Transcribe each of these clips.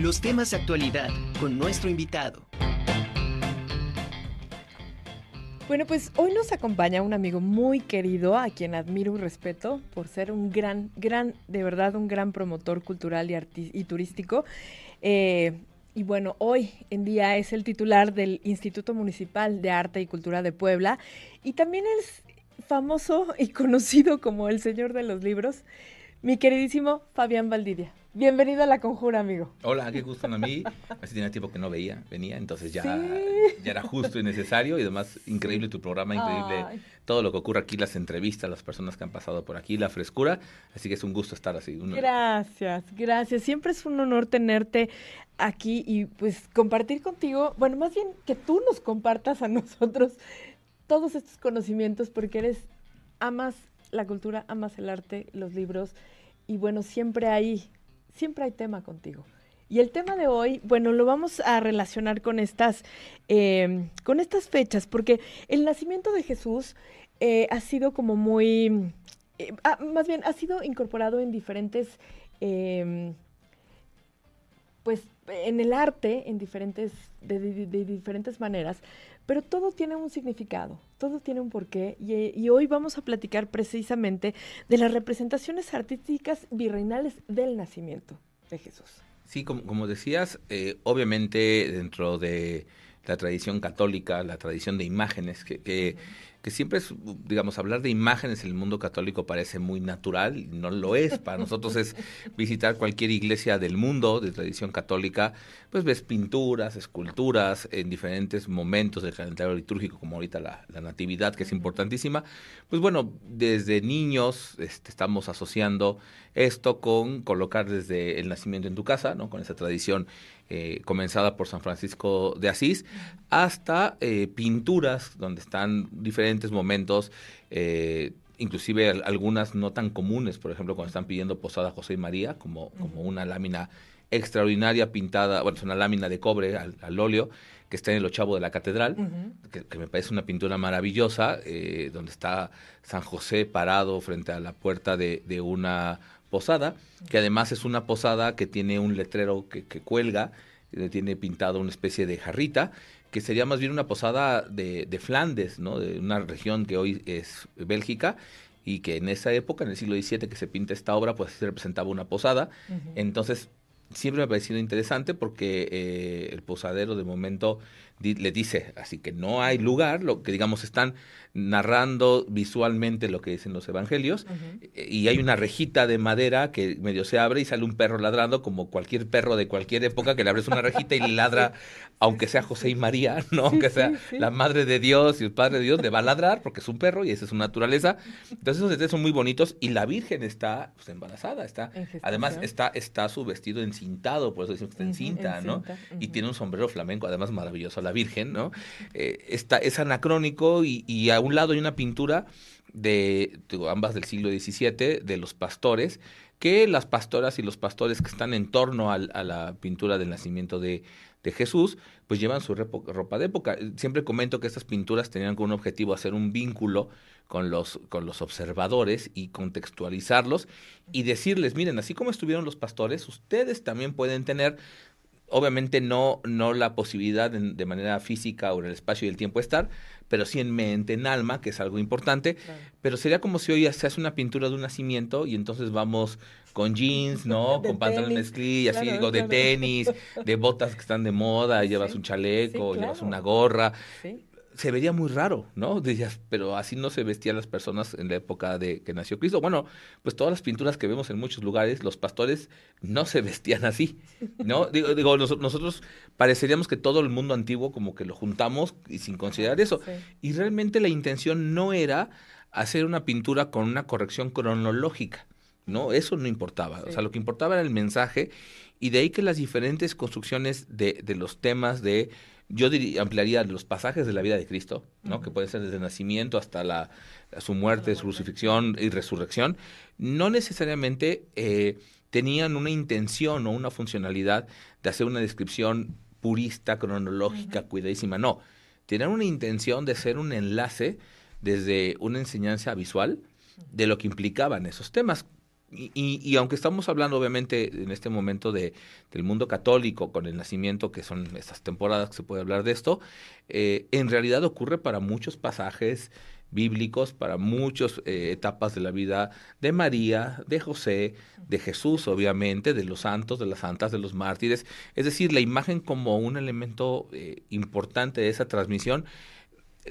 Los temas de actualidad con nuestro invitado. Bueno, pues hoy nos acompaña un amigo muy querido, a quien admiro y respeto por ser un gran, gran, de verdad, un gran promotor cultural y, y turístico. Eh, y bueno, hoy en día es el titular del Instituto Municipal de Arte y Cultura de Puebla y también es famoso y conocido como el Señor de los Libros, mi queridísimo Fabián Valdivia. Bienvenido a La Conjura, amigo. Hola, qué gusto a mí. Así tenía tiempo que no veía, venía, entonces ya, ya era justo y necesario. Y además, increíble tu programa, increíble todo lo que ocurre aquí, las entrevistas, las personas que han pasado por aquí, la frescura. Así que es un gusto estar así. Gracias, gracias. Siempre es un honor tenerte aquí y pues compartir contigo, bueno, más bien que tú nos compartas a nosotros todos estos conocimientos porque eres, amas la cultura, amas el arte, los libros y bueno, siempre hay siempre hay tema contigo. Y el tema de hoy, bueno, lo vamos a relacionar con estas, em, con estas fechas, porque el nacimiento de Jesús eh, ha sido como muy, eh, ah, más bien, ha sido incorporado en diferentes, em, pues, en el arte, en diferentes, de, diferentes maneras, pero todo tiene un significado, todo tiene un porqué, y hoy vamos a platicar precisamente de las representaciones artísticas virreinales del nacimiento de Jesús. Sí, como, decías, eh, obviamente dentro de la tradición católica, la tradición de imágenes, que, que siempre es, digamos, hablar de imágenes en el mundo católico parece muy natural, no lo es. Para nosotros es visitar cualquier iglesia del mundo de tradición católica, pues ves pinturas, esculturas en diferentes momentos del calendario litúrgico, como ahorita la, Natividad, que es importantísima. Pues bueno, desde niños este, estamos asociando esto con colocar desde el nacimiento en tu casa, ¿no? Con esa tradición eh, comenzada por San Francisco de Asís, hasta eh, pinturas donde están diferentes momentos, eh, inclusive algunas no tan comunes, por ejemplo, cuando están pidiendo posada José y María, como, como una lámina extraordinaria pintada, bueno, es una lámina de cobre al, óleo que está en el ochavo de la catedral, que, me parece una pintura maravillosa, donde está San José parado frente a la puerta de, de una posada, que además es una posada que tiene un letrero que, que cuelga, tiene pintado una especie de jarrita, que sería más bien una posada de, de, Flandes, ¿no? de una región que hoy es Bélgica, y que en esa época, en el siglo XVII, que se pinta esta obra, pues se representaba una posada. Entonces, siempre me ha parecido interesante porque eh, el posadero de momento le dice, así que no hay lugar, lo que digamos están narrando visualmente lo que dicen los evangelios, y hay una rejita de madera que medio se abre y sale un perro ladrando, como cualquier perro de cualquier época, que le abres una rejita y le ladra, aunque sea José y María, ¿no? aunque sea la madre de Dios y el padre de Dios, le va a ladrar porque es un perro y esa es su naturaleza. Entonces esos detalles son muy bonitos y la Virgen está pues, embarazada, está, además está, está su vestido encintado, por eso decimos que está encinta, ¿no? Y tiene un sombrero flamenco, además maravilloso, Virgen, ¿no? Eh, está, es anacrónico y, a un lado hay una pintura de, ambas del siglo XVII, de los pastores, que las pastoras y los pastores que están en torno a la pintura del nacimiento de, Jesús, pues llevan su ropa de época. Siempre comento que estas pinturas tenían como un objetivo hacer un vínculo con los, con los observadores y contextualizarlos y decirles, miren, así como estuvieron los pastores, ustedes también pueden tener obviamente no, no la posibilidad de, manera física o en el espacio y el tiempo estar, pero sí en mente, en alma, que es algo importante. Pero sería como si hoy se hace una pintura de un nacimiento y entonces vamos con jeans, ¿no? con pantalones y así, digo, de tenis, de botas que están de moda, llevas un chaleco, llevas una gorra se vería muy raro, ¿no? Decías, pero así no se vestían las personas en la época de que nació Cristo. Bueno, pues todas las pinturas que vemos en muchos lugares, los pastores no se vestían así, ¿no? digo, digo nosotros pareceríamos que todo el mundo antiguo como que lo juntamos y sin considerar eso. Y realmente la intención no era hacer una pintura con una corrección cronológica, ¿no? Eso no importaba. O sea, lo que importaba era el mensaje y de ahí que las diferentes construcciones de, de los temas de yo diría, ampliaría los pasajes de la vida de Cristo, ¿no? que puede ser desde el nacimiento hasta la, su muerte, su crucifixión y resurrección, no necesariamente eh, tenían una intención o una funcionalidad de hacer una descripción purista, cronológica, cuidadísima, no. Tenían una intención de ser un enlace desde una enseñanza visual de lo que implicaban esos temas. Y, aunque estamos hablando obviamente en este momento de, del mundo católico con el nacimiento, que son estas temporadas que se puede hablar de esto, eh, en realidad ocurre para muchos pasajes bíblicos, para muchas eh, etapas de la vida de María, de José, de Jesús, obviamente, de los santos, de las santas, de los mártires. Es decir, la imagen como un elemento eh, importante de esa transmisión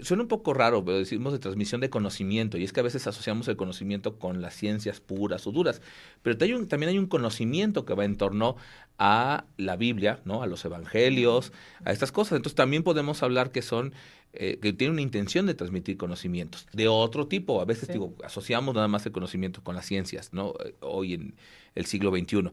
Suena un poco raro, pero decimos de transmisión de conocimiento, y es que a veces asociamos el conocimiento con las ciencias puras o duras, pero también hay un conocimiento que va en torno a la Biblia, ¿no? a los evangelios, a estas cosas. Entonces también podemos hablar que son, eh, que tienen una intención de transmitir conocimientos de otro tipo. A veces digo, asociamos nada más el conocimiento con las ciencias, ¿no? Eh, hoy en el siglo XXI.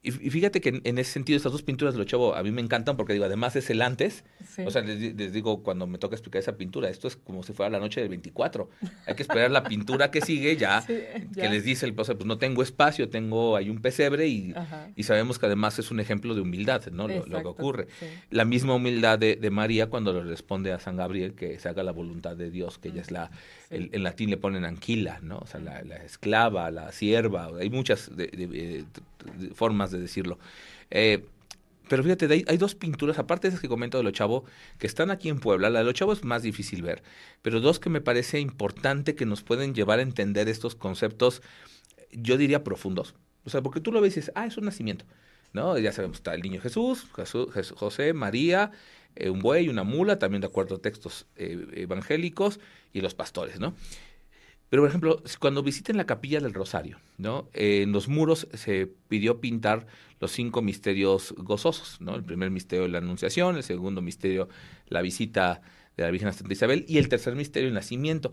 Y fíjate que en, ese sentido, estas dos pinturas de los chavos a mí me encantan porque digo, además es el antes. O sea, les, digo cuando me toca explicar esa pintura, esto es como si fuera la noche del 24. Hay que esperar la pintura que sigue ya, que les dice el pues no tengo espacio, tengo hay un pesebre y, y, sabemos que además es un ejemplo de humildad, ¿no? Lo, que ocurre. La misma humildad de, de, María cuando le responde a San Gabriel que se haga la voluntad de Dios, que ella es la, en latín le ponen anquila, ¿no? O sea, la, esclava, la sierva, hay muchas de, formas de decirlo. Eh, pero fíjate, hay, dos pinturas, aparte de esas que comento de Lo Chavo, que están aquí en Puebla. La de Lo Chavo es más difícil ver, pero dos que me parece importante que nos pueden llevar a entender estos conceptos, yo diría profundos. O sea, porque tú lo ves y dices, ah, es un nacimiento. ¿No? Ya sabemos, está el niño Jesús, Jesús José, María, eh, un buey, una mula, también de acuerdo a textos eh, evangélicos, y los pastores, ¿no? Pero, por ejemplo, cuando visiten la capilla del Rosario, ¿no? en los muros se pidió pintar los cinco misterios gozosos, ¿no? El primer misterio la Anunciación, el segundo misterio la visita de la Virgen a Santa Isabel y el tercer misterio el nacimiento.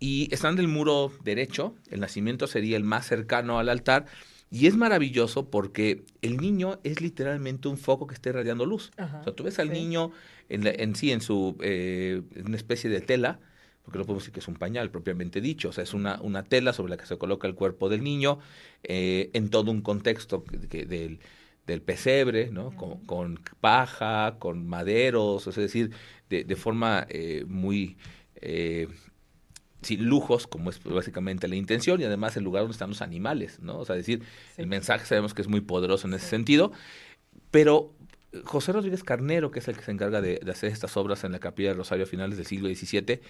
Y están del muro derecho, el nacimiento sería el más cercano al altar, y es maravilloso porque el niño es literalmente un foco que está irradiando luz. o sea, tú ves al niño en, sí, en su eh, una especie de tela, porque no podemos decir que es un pañal propiamente dicho, o sea, es una, una tela sobre la que se coloca el cuerpo del niño eh, en todo un contexto del, del pesebre, ¿no? con, paja, con maderos, es decir, de, de forma eh, muy sin lujos, como es básicamente la intención, y además el lugar donde están los animales, ¿no? O sea, decir, el mensaje sabemos que es muy poderoso en ese sentido, pero eh, José Rodríguez Carnero, que es el que se encarga de, hacer estas obras en la Capilla del Rosario a finales del siglo XVII,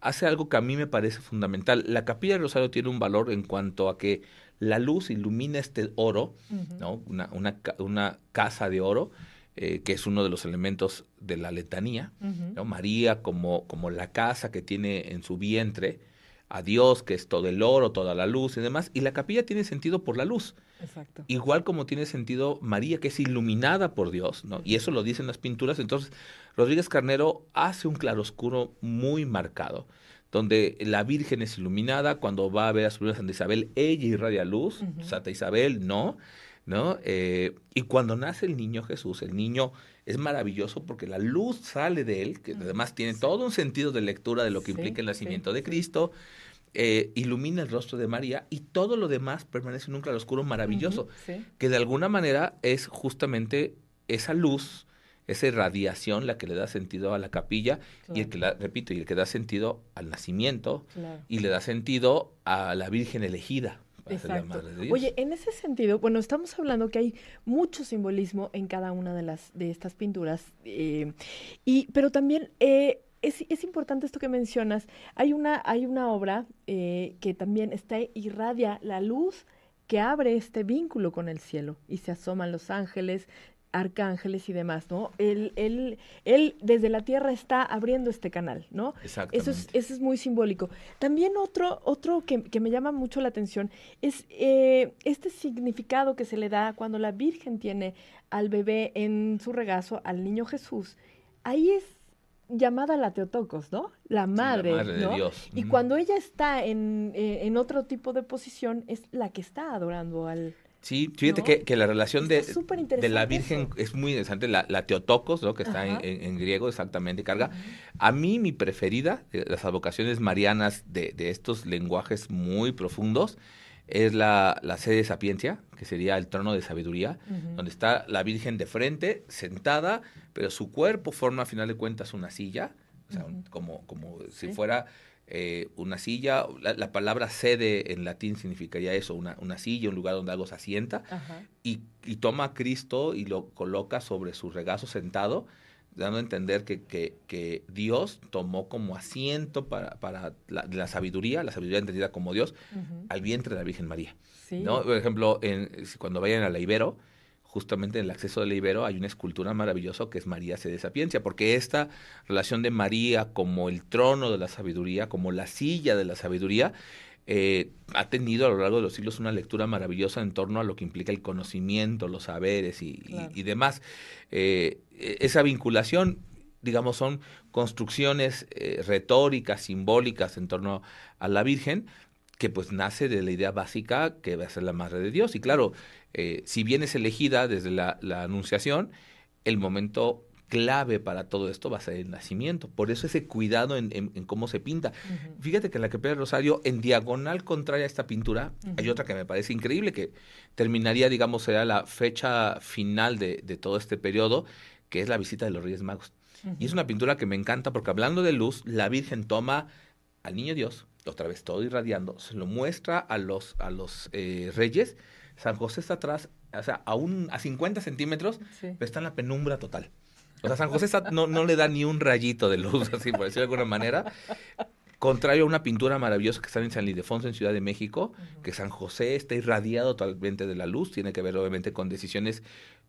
hace algo que a mí me parece fundamental. La Capilla del Rosario tiene un valor en cuanto a que la luz ilumina este oro, ¿no? Una, una, una casa de oro, eh, que es uno de los elementos de la letanía, ¿no? María como, como la casa que tiene en su vientre, a Dios, que es todo el oro, toda la luz y demás, y la capilla tiene sentido por la luz. Exacto. Igual como tiene sentido María, que es iluminada por Dios, ¿no? Y eso lo dicen las pinturas. Entonces, Rodríguez Carnero hace un claroscuro muy marcado, donde la Virgen es iluminada, cuando va a ver a su Santa Isabel, ella irradia luz, Santa Isabel no. ¿No? Eh, y cuando nace el niño Jesús, el niño es maravilloso porque la luz sale de él, que además tiene todo un sentido de lectura de lo que implica el nacimiento de Cristo, eh, ilumina el rostro de María y todo lo demás permanece en un claroscuro maravilloso, que de alguna manera es justamente esa luz, esa radiación la que le da sentido a la capilla y el que la, repito, y el que da sentido al nacimiento y le da sentido a la Virgen elegida. Exacto. Oye, en ese sentido, bueno, estamos hablando que hay mucho simbolismo en cada una de las de estas pinturas, eh, y pero también eh, es, es, importante esto que mencionas. Hay una hay una obra eh, que también está irradia la luz que abre este vínculo con el cielo y se asoman los ángeles, arcángeles y demás, ¿no? Él, él, él desde la tierra está abriendo este canal, ¿no? Eso es, eso es muy simbólico. También otro, otro que, que me llama mucho la atención es eh, este significado que se le da cuando la Virgen tiene al bebé en su regazo, al niño Jesús. Ahí es llamada la Teotocos, ¿no? La madre, la madre ¿no? de Dios. Y cuando ella está en, eh, en otro tipo de posición, es la que está adorando al, Sí, fíjate que, que, la relación de, de, la Virgen es muy interesante, la, la Teotocos, ¿no? que está en, griego exactamente, carga. A mí mi preferida, de las advocaciones marianas de, de estos lenguajes muy profundos, es la, la sede de sapiencia, que sería el trono de sabiduría, donde está la Virgen de frente, sentada, pero su cuerpo forma a final de cuentas una silla, o sea, como, como si fuera eh, una silla, la, palabra sede en latín significaría eso, una, una silla, un lugar donde algo se asienta, y, y, toma a Cristo y lo coloca sobre su regazo sentado, dando a entender que, que, que Dios tomó como asiento para, para la, sabiduría, la sabiduría entendida como Dios, al vientre de la Virgen María. ¿no? Por ejemplo, en, cuando vayan a la Ibero, justamente en el acceso del Ibero hay una escultura maravillosa que es María de Sapiencia, porque esta relación de María como el trono de la sabiduría, como la silla de la sabiduría, eh, ha tenido a lo largo de los siglos una lectura maravillosa en torno a lo que implica el conocimiento, los saberes y, demás. Eh, esa vinculación, digamos, son construcciones eh, retóricas, simbólicas en torno a la Virgen, que pues nace de la idea básica que va a ser la Madre de Dios. Y claro, eh, si bien es elegida desde la, anunciación, el momento clave para todo esto va a ser el nacimiento. Por eso ese cuidado en, cómo se pinta. Fíjate que en la que del Rosario, en diagonal contraria a esta pintura, hay otra que me parece increíble, que terminaría, digamos, será la fecha final de, de todo este periodo, que es la visita de los Reyes Magos. Y es una pintura que me encanta porque hablando de luz, la Virgen toma al Niño Dios, otra vez todo irradiando, se lo muestra a los, a los eh, reyes. San José está atrás, o sea, a, un, a 50 centímetros, pero está en la penumbra total. O sea, San José no, no le da ni un rayito de luz, así por decirlo de alguna manera. Contrario a una pintura maravillosa que está en San Ildefonso, en Ciudad de México, que San José está irradiado totalmente de la luz, tiene que ver obviamente con decisiones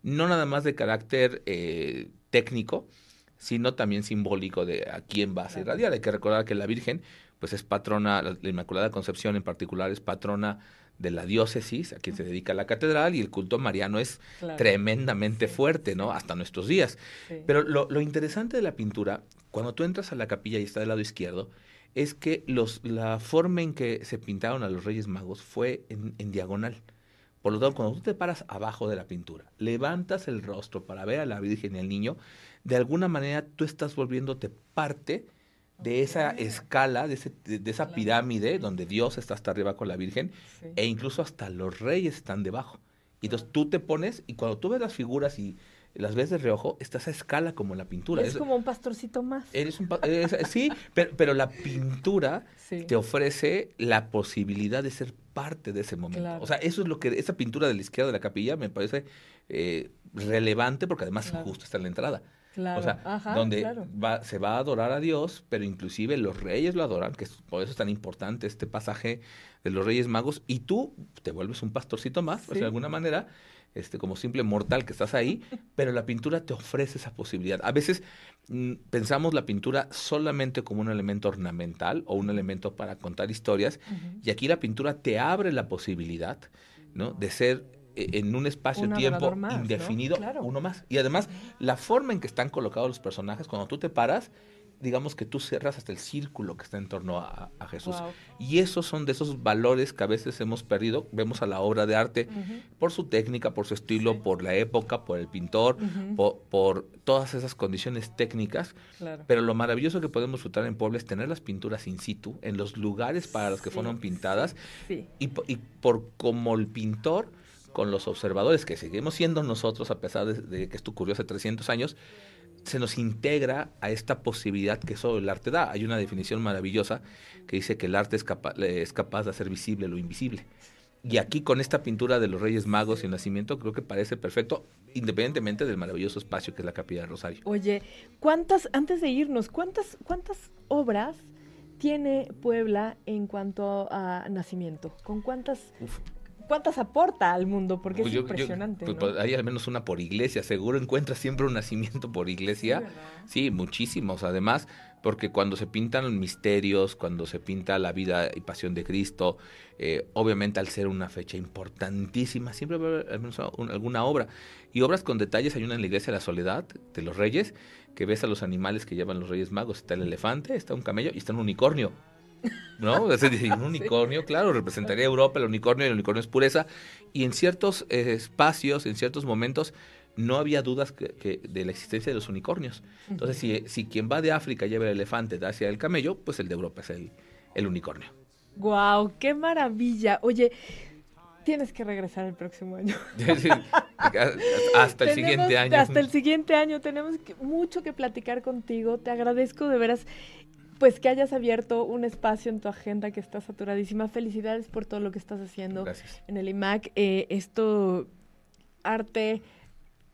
no nada más de carácter eh, técnico, sino también simbólico de a quién va a irradiar. Hay que recordar que la Virgen pues es patrona, la, Inmaculada Concepción en particular es patrona de la diócesis a quien se dedica la catedral y el culto mariano es tremendamente fuerte, ¿no? Hasta nuestros días. Pero lo, lo, interesante de la pintura, cuando tú entras a la capilla y está del lado izquierdo, es que los, la forma en que se pintaron a los Reyes Magos fue en, en diagonal. Por lo tanto, cuando tú te paras abajo de la pintura, levantas el rostro para ver a la Virgen y al niño, de alguna manera tú estás volviéndote parte de esa escala, de, ese, de, esa pirámide donde Dios está hasta arriba con la Virgen e incluso hasta los reyes están debajo. Y entonces tú te pones y cuando tú ves las figuras y las ves de reojo, está esa escala como en la pintura. Es, como un pastorcito más. Eres un, sí, pero, pero, la pintura te ofrece la posibilidad de ser parte de ese momento. O sea, eso es lo que, esa pintura de la izquierda de la capilla me parece eh, relevante porque además justo está en la entrada. O sea, donde va, se va a adorar a Dios, pero inclusive los reyes lo adoran, que por eso es tan importante este pasaje de los reyes magos, y tú te vuelves un pastorcito más, pues, de alguna manera, este, como simple mortal que estás ahí, pero la pintura te ofrece esa posibilidad. A veces mm, pensamos la pintura solamente como un elemento ornamental o un elemento para contar historias, y aquí la pintura te abre la posibilidad ¿no? de ser en un espacio-tiempo indefinido, uno más. Y además, la forma en que están colocados los personajes, cuando tú te paras, digamos que tú cierras hasta el círculo que está en torno a, Jesús. Y esos son de esos valores que a veces hemos perdido. Vemos a la obra de arte por su técnica, por su estilo, por la época, por el pintor, por, todas esas condiciones técnicas. Pero lo maravilloso que podemos disfrutar en Puebla es tener las pinturas in situ, en los lugares para los que fueron pintadas. Y, y por como el pintor con los observadores, que seguimos siendo nosotros, a pesar de, que esto ocurrió hace 300 años, se nos integra a esta posibilidad que solo el arte da. Hay una definición maravillosa que dice que el arte es, es capaz de hacer visible lo invisible. Y aquí con esta pintura de los Reyes Magos y el Nacimiento creo que parece perfecto, independientemente del maravilloso espacio que es la Capilla de Rosario. Oye, ¿cuántas, antes de irnos, cuántas, cuántas obras tiene Puebla en cuanto a nacimiento? ¿Con cuántas ¿Cuántas aporta al mundo? Porque pues es impresionante. Pues, pues, hay al menos una por iglesia. Seguro encuentras siempre un nacimiento por iglesia. Sí, muchísimos. Además, porque cuando se pintan misterios, cuando se pinta la vida y pasión de Cristo, eh, obviamente al ser una fecha importantísima, siempre va a haber al menos alguna obra. Y obras con detalles, hay una en la iglesia de la Soledad, de los Reyes, que ves a los animales que llevan los Reyes Magos. Está el elefante, está un camello y está un unicornio. ¿No? un unicornio, claro, representaría Europa, el unicornio, el unicornio es pureza. Y en ciertos eh, espacios, en ciertos momentos, no había dudas que, de la existencia de los unicornios. Entonces, si, si, quien va de África lleva el elefante hacia el camello, pues el de Europa es el, el unicornio. ¡Guau! ¡Qué maravilla! Oye, tienes que regresar el próximo año. hasta el siguiente año. Hasta el siguiente año. Tenemos mucho que platicar contigo. Te agradezco de veras pues que hayas abierto un espacio en tu agenda que está saturadísima. Felicidades por todo lo que estás haciendo Gracias. en el IMAC. Eh, esto, arte,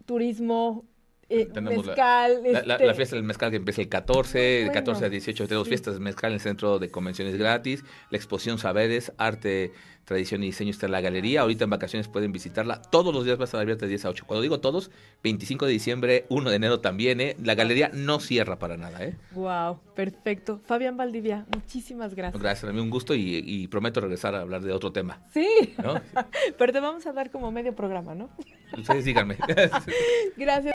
turismo, eh, Tenemos mezcal. La, este, la fiesta del mezcal que empieza el 14, de Bueno, 14 a 18 tenemos sí. fiestas de mezcal en el centro de convenciones gratis, la exposición Saberes, Arte, Tradición y Diseño está en la galería, ahorita en vacaciones pueden visitarla, todos los días va a estar abierta de 10 a 8, cuando digo todos, 25 de diciembre, 1 de enero también, ¿eh? la galería no cierra para nada. ¿eh? Wow, perfecto. Fabián Valdivia, muchísimas gracias. Gracias, a mí un gusto y, y prometo regresar a hablar de otro tema. Sí, ¿no? pero te vamos a dar como medio programa, ¿no? Ustedes díganme. Gracias.